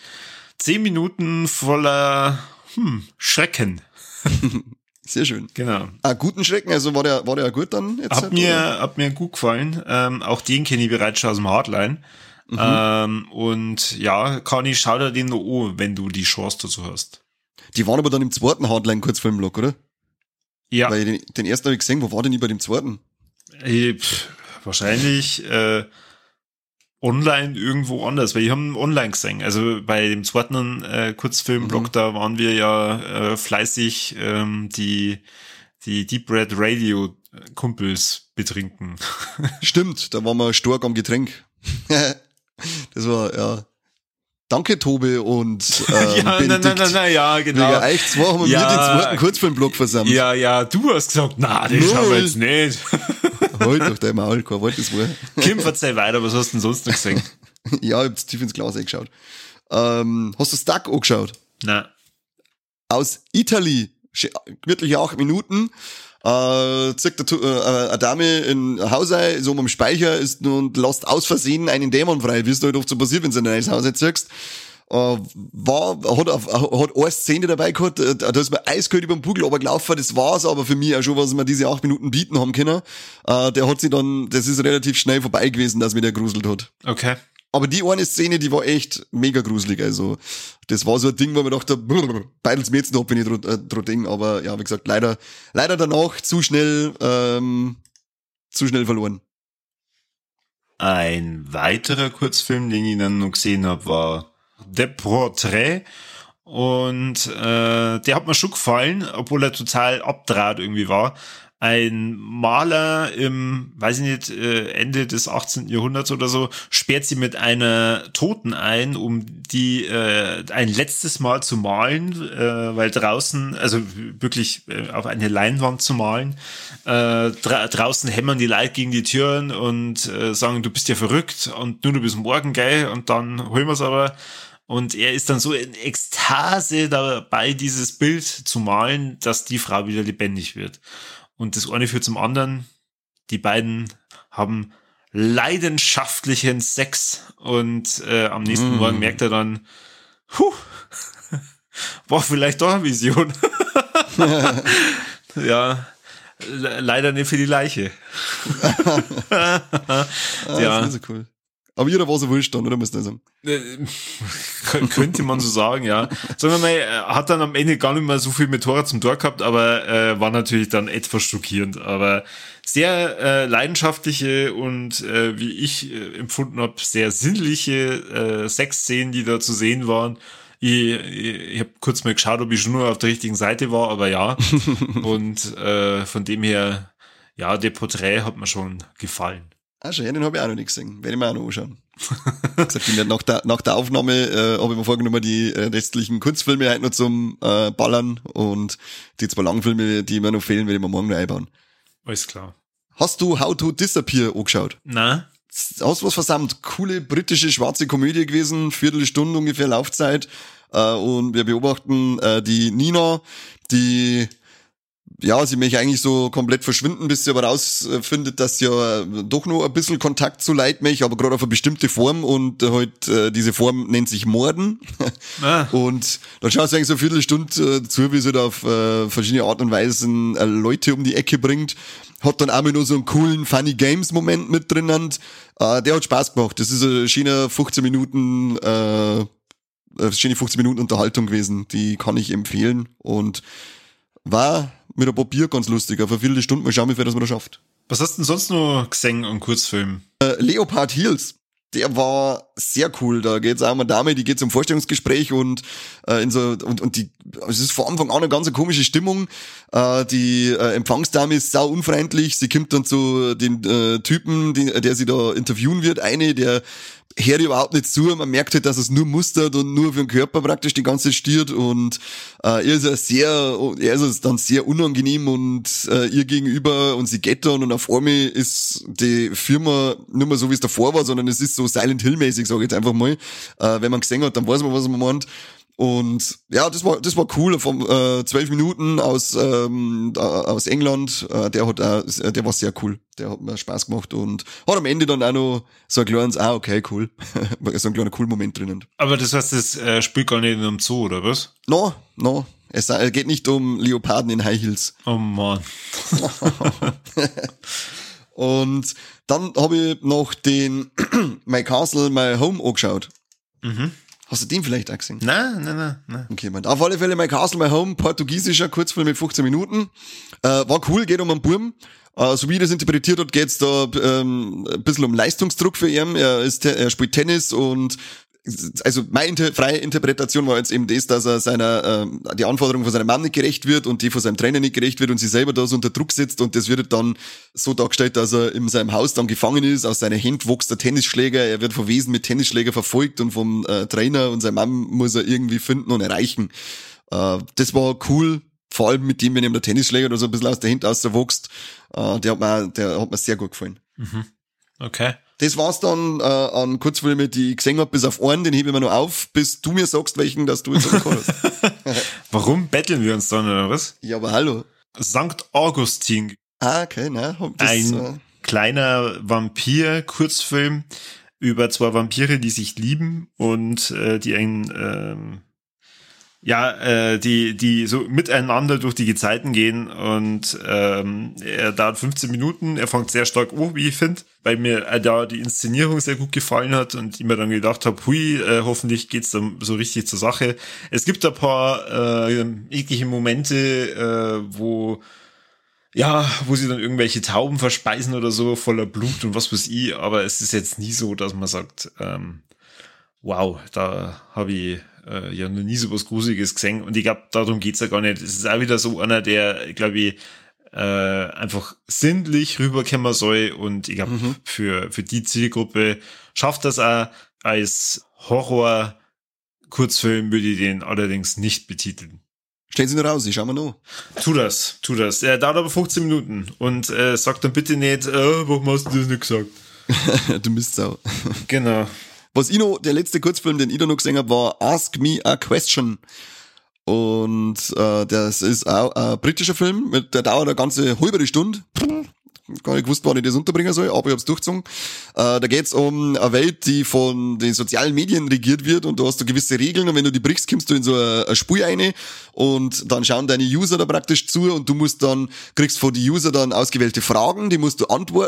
zehn Minuten voller hm, Schrecken. Sehr schön. Genau. Ah, guten Schrecken, also war der, war der gut dann? Jetzt hat, halt, mir, hat mir gut gefallen. Ähm, auch den kenne ich bereits schon aus dem Hardline. Mhm. Ähm, und ja, Kani, schau dir den noch an, wenn du die Chance dazu hast. Die waren aber dann im zweiten Hardline kurz vor dem Block, oder? Ja. Weil den, den ersten habe ich gesehen, wo war denn die bei dem zweiten? Ich, äh, pff, wahrscheinlich äh, online irgendwo anders, weil ich haben online gesehen. Also bei dem zweiten äh, Kurzfilmblog, mhm. da waren wir ja äh, fleißig ähm, die, die Deep Red Radio Kumpels betrinken. Stimmt, da waren wir stark am Getränk. das war, ja. Danke, Tobi und ähm, ja, nein, nein, nein, nein, ja, genau. Wegen euch zwei haben wir ja, den zweiten Kurzfilmblock versammelt. Ja, ja, du hast gesagt, na, das schauen wir jetzt nicht. Halt doch dein Maul, kein Wort, das war. Kim, verzeih weiter, was hast du denn sonst noch gesehen? ja, ich hab tief ins Glas eingeschaut. Ähm, hast du Stuck angeschaut? Nein. Aus Italy, wirklich acht Minuten, äh, zirkt äh, eine Dame in Haus ein, so am Speicher ist und lässt aus Versehen einen Dämon frei, wie es halt oft so passiert, wenn du in ein neues Haus zirkst. Äh, war, hat, hat eine Szene dabei gehabt, äh, da ist mir eiskalt über den Bugel gelaufen, das war's aber für mich auch schon, was wir diese acht Minuten bieten haben können. Äh, der hat sich dann, das ist relativ schnell vorbei gewesen, dass mir der gruselt hat. Okay. Aber die eine Szene, die war echt mega gruselig. Also, das war so ein Ding, wo man dachte, beidels mir jetzt noch, bin ich dran äh, Ding. Aber ja, wie gesagt, leider, leider danach zu schnell, ähm, zu schnell verloren. Ein weiterer Kurzfilm, den ich dann noch gesehen habe, war The Portrait. Und äh, der hat mir schon gefallen, obwohl er total abdraht irgendwie war. Ein Maler im, weiß ich nicht, äh, Ende des 18. Jahrhunderts oder so, sperrt sie mit einer Toten ein, um die äh, ein letztes Mal zu malen, äh, weil draußen, also wirklich äh, auf eine Leinwand zu malen, äh, dra draußen hämmern die Leute gegen die Türen und äh, sagen, du bist ja verrückt und nur du bist morgen, geil, und dann holen wir es aber. Und er ist dann so in Ekstase dabei, dieses Bild zu malen, dass die Frau wieder lebendig wird. Und das eine führt zum anderen. Die beiden haben leidenschaftlichen Sex und äh, am nächsten mm. Morgen merkt er dann, huh, war vielleicht doch eine Vision. ja, leider nicht für die Leiche. ah, ja. Das ist so cool. Aber jeder war so wurscht dann, oder müsst ihr sagen? Äh, könnte man so sagen, ja. Sagen wir mal, er hat dann am Ende gar nicht mehr so viel mit Tora zum Tor gehabt, aber äh, war natürlich dann etwas schockierend. Aber sehr äh, leidenschaftliche und äh, wie ich äh, empfunden habe, sehr sinnliche äh, Sexszenen, die da zu sehen waren. Ich, ich, ich habe kurz mal geschaut, ob ich schon nur auf der richtigen Seite war, aber ja. und äh, von dem her, ja, der Porträt hat mir schon gefallen. Ah, schon, den habe ich auch noch nicht gesehen. Werde ich mir auch noch anschauen. gesagt, ich nach, der, nach der Aufnahme äh, habe ich mir vorgenommen, die äh, restlichen Kurzfilme halt noch zum äh, Ballern und die zwei Langfilme, die mir noch fehlen, werde ich mir morgen noch einbauen. Alles klar. Hast du How to Disappear angeschaut? Nein. Hast du was versammelt? Coole britische schwarze Komödie gewesen, Viertelstunde ungefähr Laufzeit. Äh, und wir beobachten äh, die Nina, die ja, sie möchte eigentlich so komplett verschwinden, bis sie aber rausfindet, dass sie ja doch noch ein bisschen Kontakt zu Leid möchte, aber gerade auf eine bestimmte Form und halt äh, diese Form nennt sich Morden. Ah. Und dann schaust du eigentlich so eine Viertelstunde äh, zu, wie sie da auf äh, verschiedene Art und Weisen äh, Leute um die Ecke bringt. Hat dann auch nur so einen coolen Funny Games Moment mit drinnen. Äh, der hat Spaß gemacht. Das ist eine schöne 15 Minuten äh, schöne 15 Minuten Unterhaltung gewesen. Die kann ich empfehlen und war mit ein paar Bier ganz lustig. Auf eine Viertelstunde mal schauen, wie viel das man da schafft. Was hast du denn sonst noch gesehen an Kurzfilmen? Äh, Leopard Heels. Der war sehr cool. Da geht's auch um eine Dame, die geht zum Vorstellungsgespräch und äh, in so und und die es ist von Anfang an eine ganz komische Stimmung. Äh, die äh, Empfangsdame ist sau unfreundlich. Sie kommt dann zu den äh, Typen, die, der sie da interviewen wird. Eine, der hört überhaupt nicht zu. Man merkt halt, dass es nur mustert und nur für den Körper praktisch die ganze stiert und äh, er ist ja sehr, er ist dann sehr unangenehm und äh, ihr gegenüber und sie geht dann und auf einmal ist die Firma nicht mehr so, wie es davor war, sondern es ist so Silent Hill-mäßig, sage ich jetzt einfach mal. Äh, wenn man gesehen hat, dann weiß man, was man meint. Und ja, das war das war cool. Von äh, zwölf Minuten aus ähm, aus England. Äh, der hat äh, der war sehr cool. Der hat mir Spaß gemacht und hat am Ende dann auch noch so ein kleines, ah okay, cool, so ein kleiner cool Moment drinnen. Aber das heißt, das äh, spielt gar nicht in einem Zoo oder was? No, no. Es geht nicht um Leoparden in High Heels. Oh man. und dann habe ich noch den My Castle, My Home angeschaut. Mhm. Hast du den vielleicht auch gesehen? Nein, nein, nein. nein. Okay, man. Auf alle Fälle My Castle, My Home, portugiesischer Kurzfilm mit 15 Minuten. Äh, war cool, geht um einen Burm. Äh, so wie ich das interpretiert hat, geht's da ähm, ein bisschen um Leistungsdruck für ihn. Er, ist, er spielt Tennis und also meine freie Interpretation war jetzt eben das, dass er seiner äh, die Anforderungen von seinem Mann nicht gerecht wird und die von seinem Trainer nicht gerecht wird und sie selber da so unter Druck sitzt und das wird dann so dargestellt, dass er in seinem Haus dann gefangen ist, aus seiner Hand wächst der Tennisschläger, er wird von Wesen mit Tennisschläger verfolgt und vom äh, Trainer und sein Mann muss er irgendwie finden und erreichen. Äh, das war cool, vor allem mit dem, wenn ihm der Tennisschläger oder so ein bisschen aus der Hand auswächst, äh, der hat mir, der hat mir sehr gut gefallen. Mhm. Okay. Das war's dann äh, an Kurzfilmen, die ich gesehen hab, bis auf einen, den hebe ich mir noch auf, bis du mir sagst, welchen, dass du jetzt hast. Warum betteln wir uns dann, oder was? Ja, aber hallo. St. Augustin. Ah, okay, ne? Ein äh, kleiner Vampir-Kurzfilm über zwei Vampire, die sich lieben und äh, die ein ähm, ja, äh, die, die so miteinander durch die Gezeiten gehen und ähm, er dauert 15 Minuten, er fängt sehr stark an, wie ich finde, weil mir äh, da die Inszenierung sehr gut gefallen hat und ich mir dann gedacht habe, hui, äh, hoffentlich geht's dann so richtig zur Sache. Es gibt ein paar äh, eklige Momente, äh, wo ja, wo sie dann irgendwelche Tauben verspeisen oder so, voller Blut und was weiß ich, aber es ist jetzt nie so, dass man sagt, ähm, wow, da habe ich äh, ja noch nie so was Gruseliges gesehen. Und ich glaube, darum geht's ja gar nicht. Es ist auch wieder so einer, der, glaube ich, äh, einfach sinnlich rüberkommen soll. Und ich glaube, mhm. für, für die Zielgruppe schafft das auch als Horror Kurzfilm würde ich den allerdings nicht betiteln. Stellen Sie nur raus, ich schau mal noch. Tu das, tu das. Er dauert aber 15 Minuten und äh, sag dann bitte nicht, äh, warum hast du das nicht gesagt? du bist sau. Genau. Was ich noch, der letzte Kurzfilm, den ich da noch gesehen habe, war Ask Me a Question. Und äh, das ist auch ein britischer Film, mit, der dauert eine ganze halbe Stunde gar nicht gewusst, wann ich das unterbringen soll, aber ich hab's durchgezogen. Äh, da geht's um eine Welt, die von den sozialen Medien regiert wird und du hast da gewisse Regeln und wenn du die brichst, kommst du in so eine, eine Spur rein und dann schauen deine User da praktisch zu und du musst dann, kriegst von den User dann ausgewählte Fragen, die musst du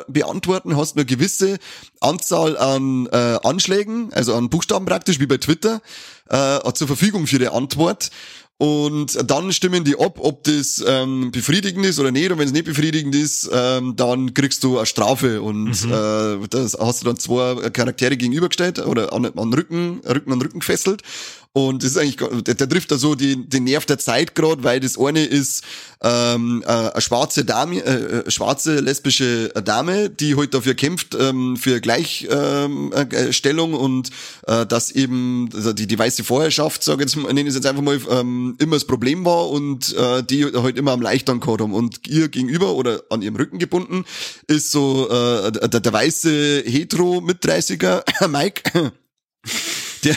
beantworten, hast eine gewisse Anzahl an äh, Anschlägen, also an Buchstaben praktisch, wie bei Twitter, äh, zur Verfügung für die Antwort und dann stimmen die ab, ob das ähm, befriedigend ist oder nicht. Und wenn es nicht befriedigend ist, ähm, dann kriegst du eine Strafe. Und mhm. äh, das hast du dann zwei Charaktere gegenübergestellt oder an, an Rücken, Rücken an Rücken gefesselt. Und das ist eigentlich, der, der trifft da so die, den Nerv der Zeit gerade, weil das eine ist ähm, äh, eine schwarze Dame, äh, äh schwarze lesbische Dame, die heute dafür kämpft, ähm, für Gleichstellung ähm, äh, und äh, dass eben also die, die weiße Vorherrschaft, sage jetzt, nenne ich jetzt einfach mal, ähm, immer das Problem war und äh, die halt immer am Leichtern gehabt haben. Und ihr gegenüber oder an ihrem Rücken gebunden ist so äh, der, der weiße hetero mit 30er Mike. Der,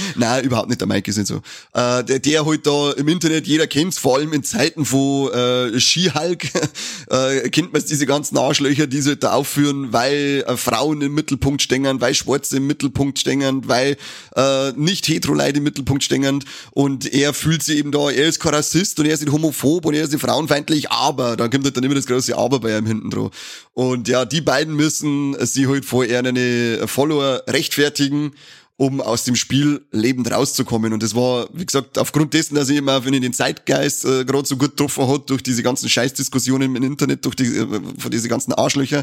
Nein, überhaupt nicht, der Mike ist nicht so. Äh, der, der halt da im Internet, jeder kennt's, vor allem in Zeiten von äh, Skihulk, äh, kennt man diese ganzen Arschlöcher, die sie halt da aufführen, weil äh, Frauen im Mittelpunkt stängern, weil Schwarze im Mittelpunkt stängern, weil äh, nicht Hetero-Leute im Mittelpunkt stängern und er fühlt sich eben da, er ist kein Rassist und er ist nicht homophob und er ist nicht frauenfeindlich, aber, da kommt halt dann immer das große Aber bei ihm hinten drauf. Und ja, die beiden müssen sie halt vor ihren Follower rechtfertigen um aus dem Spiel lebend rauszukommen. Und das war, wie gesagt, aufgrund dessen, dass ich immer, wenn ich den Zeitgeist äh, gerade so gut getroffen hat, durch diese ganzen Scheißdiskussionen im Internet, durch die, äh, von diese ganzen Arschlöcher,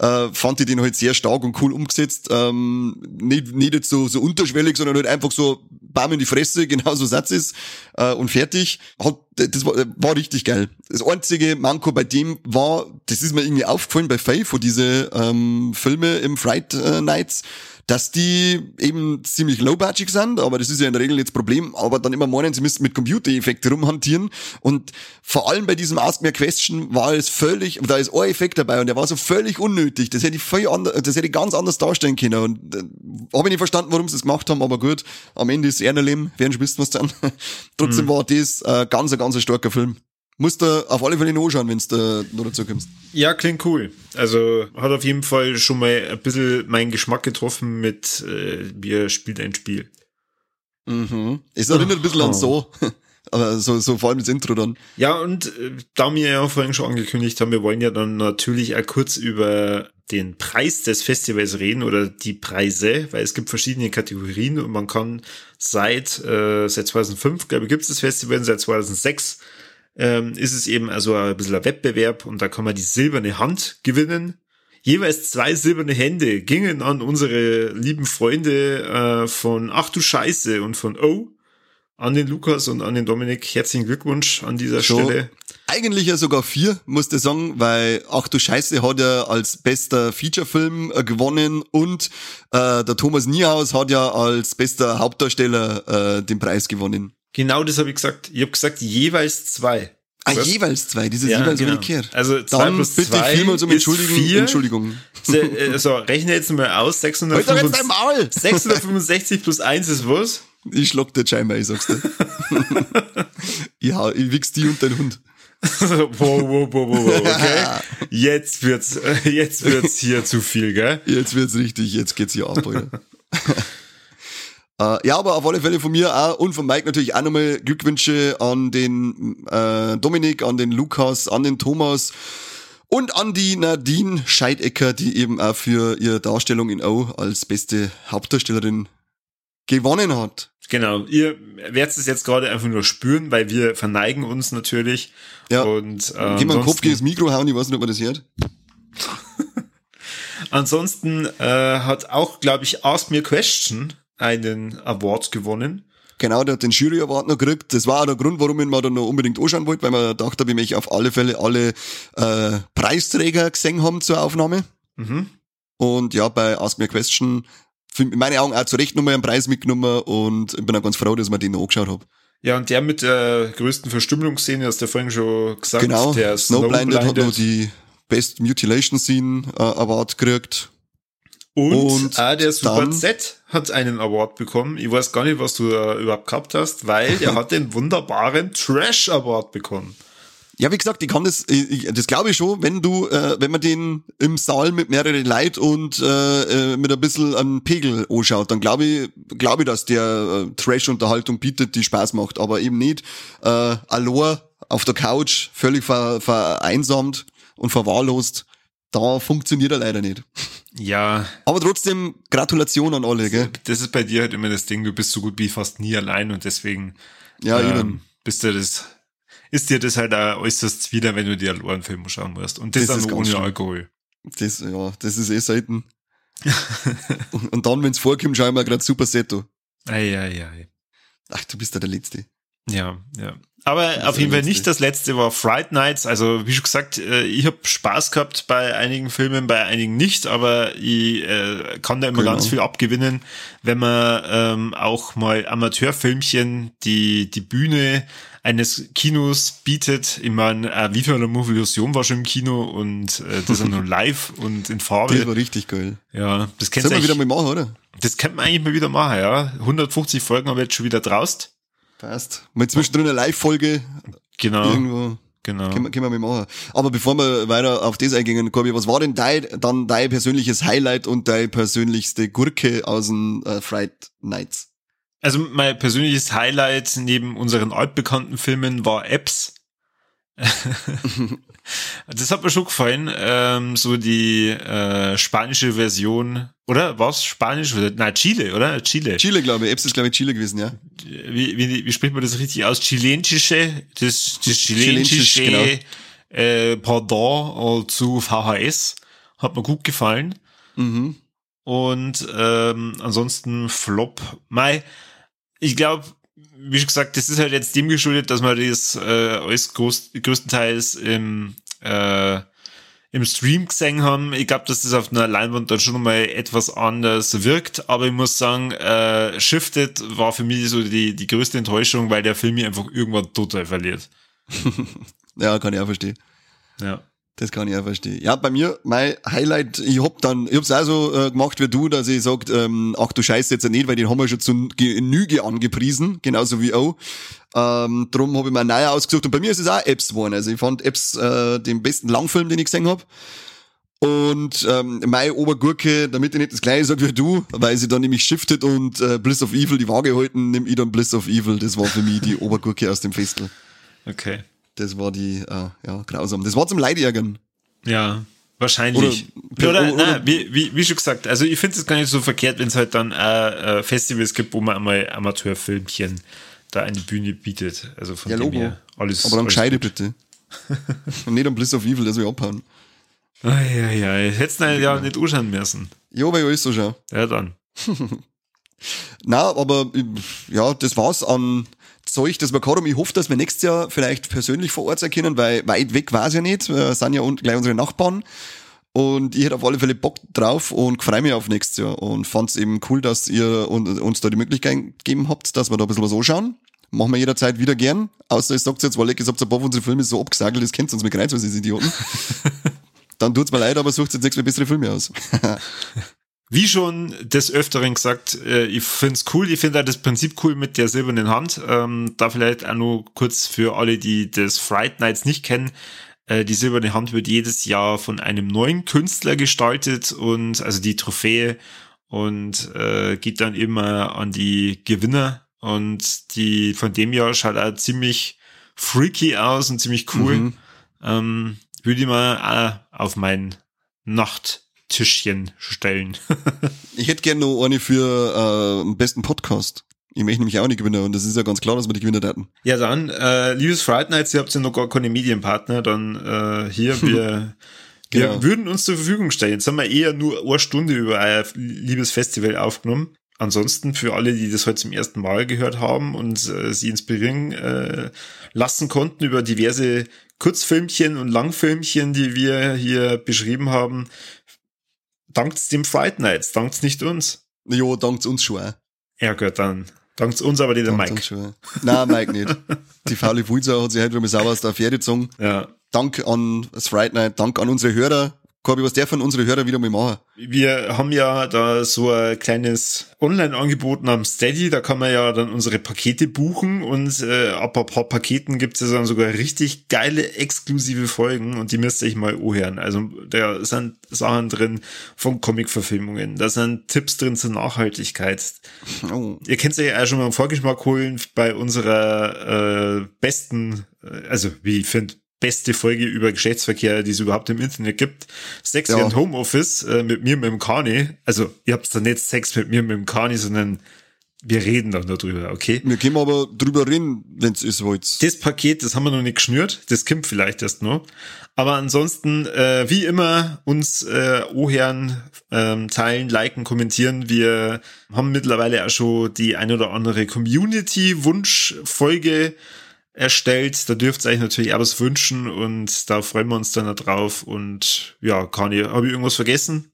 äh, fand ich den halt sehr stark und cool umgesetzt. Ähm, nicht, nicht jetzt so, so unterschwellig, sondern halt einfach so, bam in die Fresse, genau so Satz ist äh, und fertig. Hat, das war, war richtig geil. Das einzige Manko bei dem war, das ist mir irgendwie aufgefallen bei Faye, von diese ähm, Filme im Fright äh, Nights, dass die eben ziemlich low-budget sind, aber das ist ja in der Regel jetzt Problem, aber dann immer meinen, sie müssen mit Computereffekte rumhantieren und vor allem bei diesem Ask Me a Question war es völlig, da ist ein Effekt dabei und der war so völlig unnötig, das hätte ich völlig anders, das hätte ich ganz anders darstellen können und äh, habe ich nicht verstanden, warum sie das gemacht haben, aber gut, am Ende ist er Leben, werden schon wissen, was dann. Trotzdem mhm. war das äh, ganz, ganz ein starker Film. Musst du auf alle Fälle noch anschauen, wenn du noch dazu kommst. Ja, klingt cool. Also hat auf jeden Fall schon mal ein bisschen meinen Geschmack getroffen mit, äh, wie er spielt ein Spiel. Mhm. Es erinnert ein bisschen oh. an so. Aber so, so vor allem das Intro dann. Ja, und äh, da wir ja vorhin schon angekündigt haben, wir wollen ja dann natürlich auch kurz über den Preis des Festivals reden oder die Preise, weil es gibt verschiedene Kategorien und man kann seit, äh, seit 2005, glaube ich, gibt es das Festival, seit 2006 ähm, ist es eben also ein bisschen ein Wettbewerb und da kann man die silberne Hand gewinnen. Jeweils zwei silberne Hände gingen an unsere lieben Freunde äh, von Ach du Scheiße und von O. An den Lukas und an den Dominik. Herzlichen Glückwunsch an dieser Schon. Stelle. Eigentlich ja sogar vier, musste sagen, weil Ach du Scheiße hat ja als bester Featurefilm äh, gewonnen und äh, der Thomas Niehaus hat ja als bester Hauptdarsteller äh, den Preis gewonnen. Genau das habe ich gesagt. Ich habe gesagt, jeweils zwei. Ah, Was? jeweils zwei, dieses ja, jeweils genau. umgekehrt. Also zwei Dann plus bitte zwei vielmals um Entschuldigung. Vier. Entschuldigung. Also rechne jetzt mal aus, 665, 665 plus eins ist was? Ich schlag dir scheinbar, ich sag's dir. ja, ich wichs die und dein Hund. wow, wow, wow, wow, okay. Jetzt wird's, jetzt wird's hier zu viel, gell? Jetzt wird's richtig, jetzt geht's hier ab, Alter. Äh, ja, aber auf alle Fälle von mir auch und von Mike natürlich auch nochmal Glückwünsche an den äh, Dominik, an den Lukas, an den Thomas und an die Nadine Scheidecker, die eben auch für ihre Darstellung in O als beste Hauptdarstellerin gewonnen hat. Genau, ihr werdet es jetzt gerade einfach nur spüren, weil wir verneigen uns natürlich. Ja. Und äh, Geh mal den Kopf gegen das Mikro hauen, ich weiß nicht, ob man das hört. ansonsten äh, hat auch, glaube ich, Ask Me a Question einen Award gewonnen. Genau, der hat den Jury Award noch gekriegt. Das war auch der Grund, warum ich mir dann noch unbedingt anschauen wollte, weil man gedacht habe, ich möchte auf alle Fälle alle äh, Preisträger gesehen haben zur Aufnahme. Mhm. Und ja, bei Ask Me a Question, in meinen Augen auch zu Recht nochmal einen Preis mitgenommen und ich bin auch ganz froh, dass man den noch angeschaut habe. Ja, und der mit der größten Verstümmelungsszene, hast du vorhin schon gesagt. Genau, der Snowblinded, Snowblinded hat noch die Best Mutilation Scene äh, Award gekriegt. Und, und ah, der Super Z hat einen Award bekommen. Ich weiß gar nicht, was du da überhaupt gehabt hast, weil der hat den wunderbaren Trash Award bekommen. Ja, wie gesagt, ich kann das, ich, das glaube ich schon, wenn du, äh, wenn man den im Saal mit mehreren Leid und äh, äh, mit ein bisschen an Pegel anschaut, dann glaube ich, glaube ich, dass der äh, Trash-Unterhaltung bietet, die Spaß macht, aber eben nicht äh, allein auf der Couch, völlig ver, vereinsamt und verwahrlost da funktioniert er leider nicht. Ja. Aber trotzdem Gratulation an alle, gell? Das ist bei dir halt immer das Ding, du bist so gut wie fast nie allein und deswegen ja, ähm, eben. bist du das, ist dir das halt auch äußerst wieder, wenn du dir einen Film schauen musst. Und das, das dann ohne schlimm. Alkohol. Das, ja, das ist eh selten. und, und, dann, wenn's vorkommt, schauen wir gerade Super Seto. Ei, ei, ei. Ach, du bist ja der Letzte. Ja, ja. Aber auf jeden Fall nicht das letzte war Fright Nights. Also wie schon gesagt, äh, ich habe Spaß gehabt bei einigen Filmen, bei einigen nicht, aber ich äh, kann da immer genau. ganz viel abgewinnen, wenn man ähm, auch mal Amateurfilmchen die die Bühne eines Kinos bietet. Ich meine, äh, wie viel Movie Illusion war schon im Kino und äh, das ist nur live und in Farbe. Das war richtig geil. Ja, das kennt man wieder mal machen, oder? Das könnte man eigentlich mal wieder machen, ja. 150 Folgen haben wir jetzt schon wieder draust. Passt. Mal zwischendrin eine Live-Folge. Genau. Irgendwo. Genau. Können, können wir mal machen. Aber bevor wir weiter auf das eingehen, Corby, was war denn dein, dann dein persönliches Highlight und deine persönlichste Gurke aus den äh, Fright Nights? Also mein persönliches Highlight neben unseren altbekannten Filmen war Apps. das hat mir schon gefallen, ähm, so die äh, spanische Version, oder? Was Spanisch? Oder? Nein, Chile, oder? Chile. Chile, glaube ich. Eps ist, glaube ich, Chile gewesen, ja. Wie, wie, wie spricht man das richtig aus? Chilensische, das, das chilensische genau. äh, Pardon zu VHS hat mir gut gefallen. Mhm. Und ähm, ansonsten Flop. Mai, ich glaube, wie schon gesagt, das ist halt jetzt dem geschuldet, dass man das äh, alles groß, größtenteils im, äh, im Stream gesehen haben. Ich glaube, dass das auf einer Leinwand dann schon mal etwas anders wirkt, aber ich muss sagen, äh, Shifted war für mich so die, die größte Enttäuschung, weil der Film mich einfach irgendwann total verliert. ja, kann ich auch verstehen. Ja. Das kann ich auch verstehen. Ja, bei mir, mein Highlight, ich hab dann, ich hab's auch so äh, gemacht wie du, dass ich sagt, ähm, ach du Scheiße jetzt nicht, weil den haben wir schon zu Genüge angepriesen, genauso wie auch. Ähm, drum habe ich mir neu ausgesucht und bei mir ist es auch Apps geworden. Also ich fand Apps äh, den besten Langfilm, den ich gesehen hab. Und ähm, meine Obergurke, damit ich nicht das gleiche sage wie du, weil sie dann nämlich shiftet und äh, Bliss of Evil die Waage halten, nehme ich dann Bliss of Evil. Das war für mich die Obergurke aus dem Festel. Okay. Das war die, äh, ja, grausam. Das war zum Leidärgern. Ja, wahrscheinlich. Oder, oder, oder, oder wie, wie, wie schon gesagt, also ich finde es gar nicht so verkehrt, wenn es halt dann äh, äh, Festivals gibt, wo man einmal Amateurfilmchen da eine Bühne bietet. Also von ja, dem Logo. her alles. Aber dann alles gescheide gut. bitte. Und nicht am Bliss of Evil, das will ich abhauen. Eieiei, hättest du ja nicht anschauen müssen. Ja, weil alles so schau. Ja, dann. Na, aber ja, das war's an Zeug, das wir gehabt haben. Ich hoffe, dass wir nächstes Jahr vielleicht persönlich vor Ort sein können, weil weit weg war es ja nicht. Wir sind ja gleich unsere Nachbarn. Und ich hätte auf alle Fälle Bock drauf und freue mich auf nächstes Jahr. Und fand es eben cool, dass ihr uns da die Möglichkeit gegeben habt, dass wir da ein bisschen was anschauen. Machen wir jederzeit wieder gern. Außer es sagt jetzt, weil ihr ein paar von unseren Filme so abgesagelt, das kennt uns mit Kreuz, was ist Idioten. Dann tut's mir leid, aber sucht jetzt nächstes Mal bessere Filme aus. Wie schon des Öfteren gesagt, äh, ich find's cool, ich finde das Prinzip cool mit der silbernen Hand. Ähm, da vielleicht auch nur kurz für alle, die das Fright Nights nicht kennen. Äh, die silberne Hand wird jedes Jahr von einem neuen Künstler gestaltet und also die Trophäe und äh, geht dann immer an die Gewinner. Und die von dem Jahr schaut auch ziemlich freaky aus und ziemlich cool. Mhm. Ähm, würde ich mal auf mein Nachttischchen stellen. Ich hätte gerne noch eine für äh, den besten Podcast. Ich möchte nämlich auch nicht gewinnen und das ist ja ganz klar, dass wir die Gewinner hatten. ja, dann, äh, liebes Friday Nights, ihr habt ja noch gar keine Medienpartner, dann äh, hier, wir, wir Genau. würden uns zur Verfügung stellen. Jetzt haben wir eher nur eine Stunde über euer liebes Festival aufgenommen. Ansonsten für alle, die das heute zum ersten Mal gehört haben und äh, sie inspirieren äh, lassen konnten über diverse Kurzfilmchen und Langfilmchen, die wir hier beschrieben haben, dankt's dem Fright Nights, dankt's nicht uns. Jo, dankt uns schon. auch. Ja gut, dann dankt's uns, aber nicht der Dankt Mike. schon. Nein, Mike nicht. Die faule Wulza hat sich heute wieder mal sauber aus der Affäre gezogen. Ja. Dank an das Fright Night, Dank an unsere Hörer. Corby, was darf unsere Hörer wieder mal machen? Wir haben ja da so ein kleines Online-Angebot namens Steady, da kann man ja dann unsere Pakete buchen und äh, ab ein paar Paketen gibt es ja dann sogar richtig geile exklusive Folgen und die müsst ihr euch mal anhören. Also da sind Sachen drin von Comic-Verfilmungen, da sind Tipps drin zur Nachhaltigkeit. Oh. Ihr könnt euch ja schon mal einen Vorgeschmack holen bei unserer äh, besten, äh, also wie ich finde, beste Folge über Geschlechtsverkehr, die es überhaupt im Internet gibt. Sex Ja. and Homeoffice äh, mit mir, mit dem Kani. Also, ihr habt da nicht Sex mit mir, mit dem Kani, sondern wir reden dann darüber, okay? Wir können aber drüber reden, wenn's ist wollt. Das Paket, das haben wir noch nicht geschnürt, das kommt vielleicht erst noch. Aber ansonsten, äh, wie immer, uns äh, Oherren ähm, teilen, liken, kommentieren. Wir haben mittlerweile auch schon die ein oder andere Community-Wunschfolge erstellt. Da dürft ihr euch natürlich auch was wünschen und da freuen wir uns dann drauf. Und ja, kann ich, habe ich irgendwas vergessen?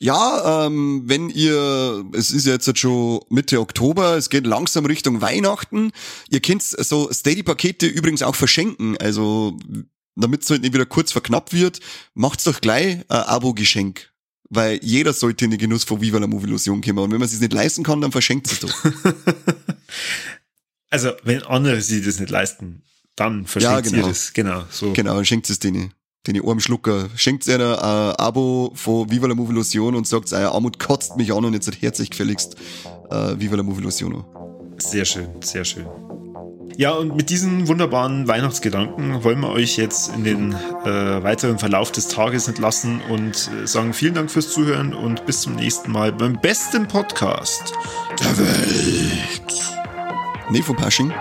Ja, ähm, wenn ihr, es ist ja jetzt schon Mitte Oktober, es geht langsam Richtung Weihnachten. Ihr könnt so Steady-Pakete übrigens auch verschenken. Also, damit es halt nicht wieder kurz verknappt wird, macht's doch gleich ein Abo-Geschenk. Weil jeder sollte in den Genuss von Viva la Movilusion kommen. Und wenn man es sich nicht leisten kann, dann verschenkt es doch. Also, wenn andere sich das nicht leisten, dann verschenkt genau. ihr das. Genau, so. genau, schenkt es denen. Den armen Schlucker. Schenkt einer ein Abo von Viva la Movilusion und sagt, euer Armut kotzt mich an und jetzt herzlich gefälligst äh, Viva la Movilusion. Sehr schön, sehr schön. Ja, und mit diesen wunderbaren Weihnachtsgedanken wollen wir euch jetzt in den äh, weiteren Verlauf des Tages entlassen und äh, sagen vielen Dank fürs Zuhören und bis zum nächsten Mal beim besten Podcast der Welt. Nee, von Pasching.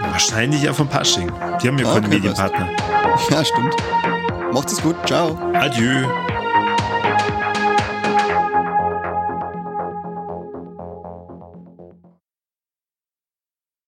Wahrscheinlich ja von Pasching. Die haben ja ah, keinen Medienpartner. Ja, stimmt. Macht es gut. Ciao. Adieu.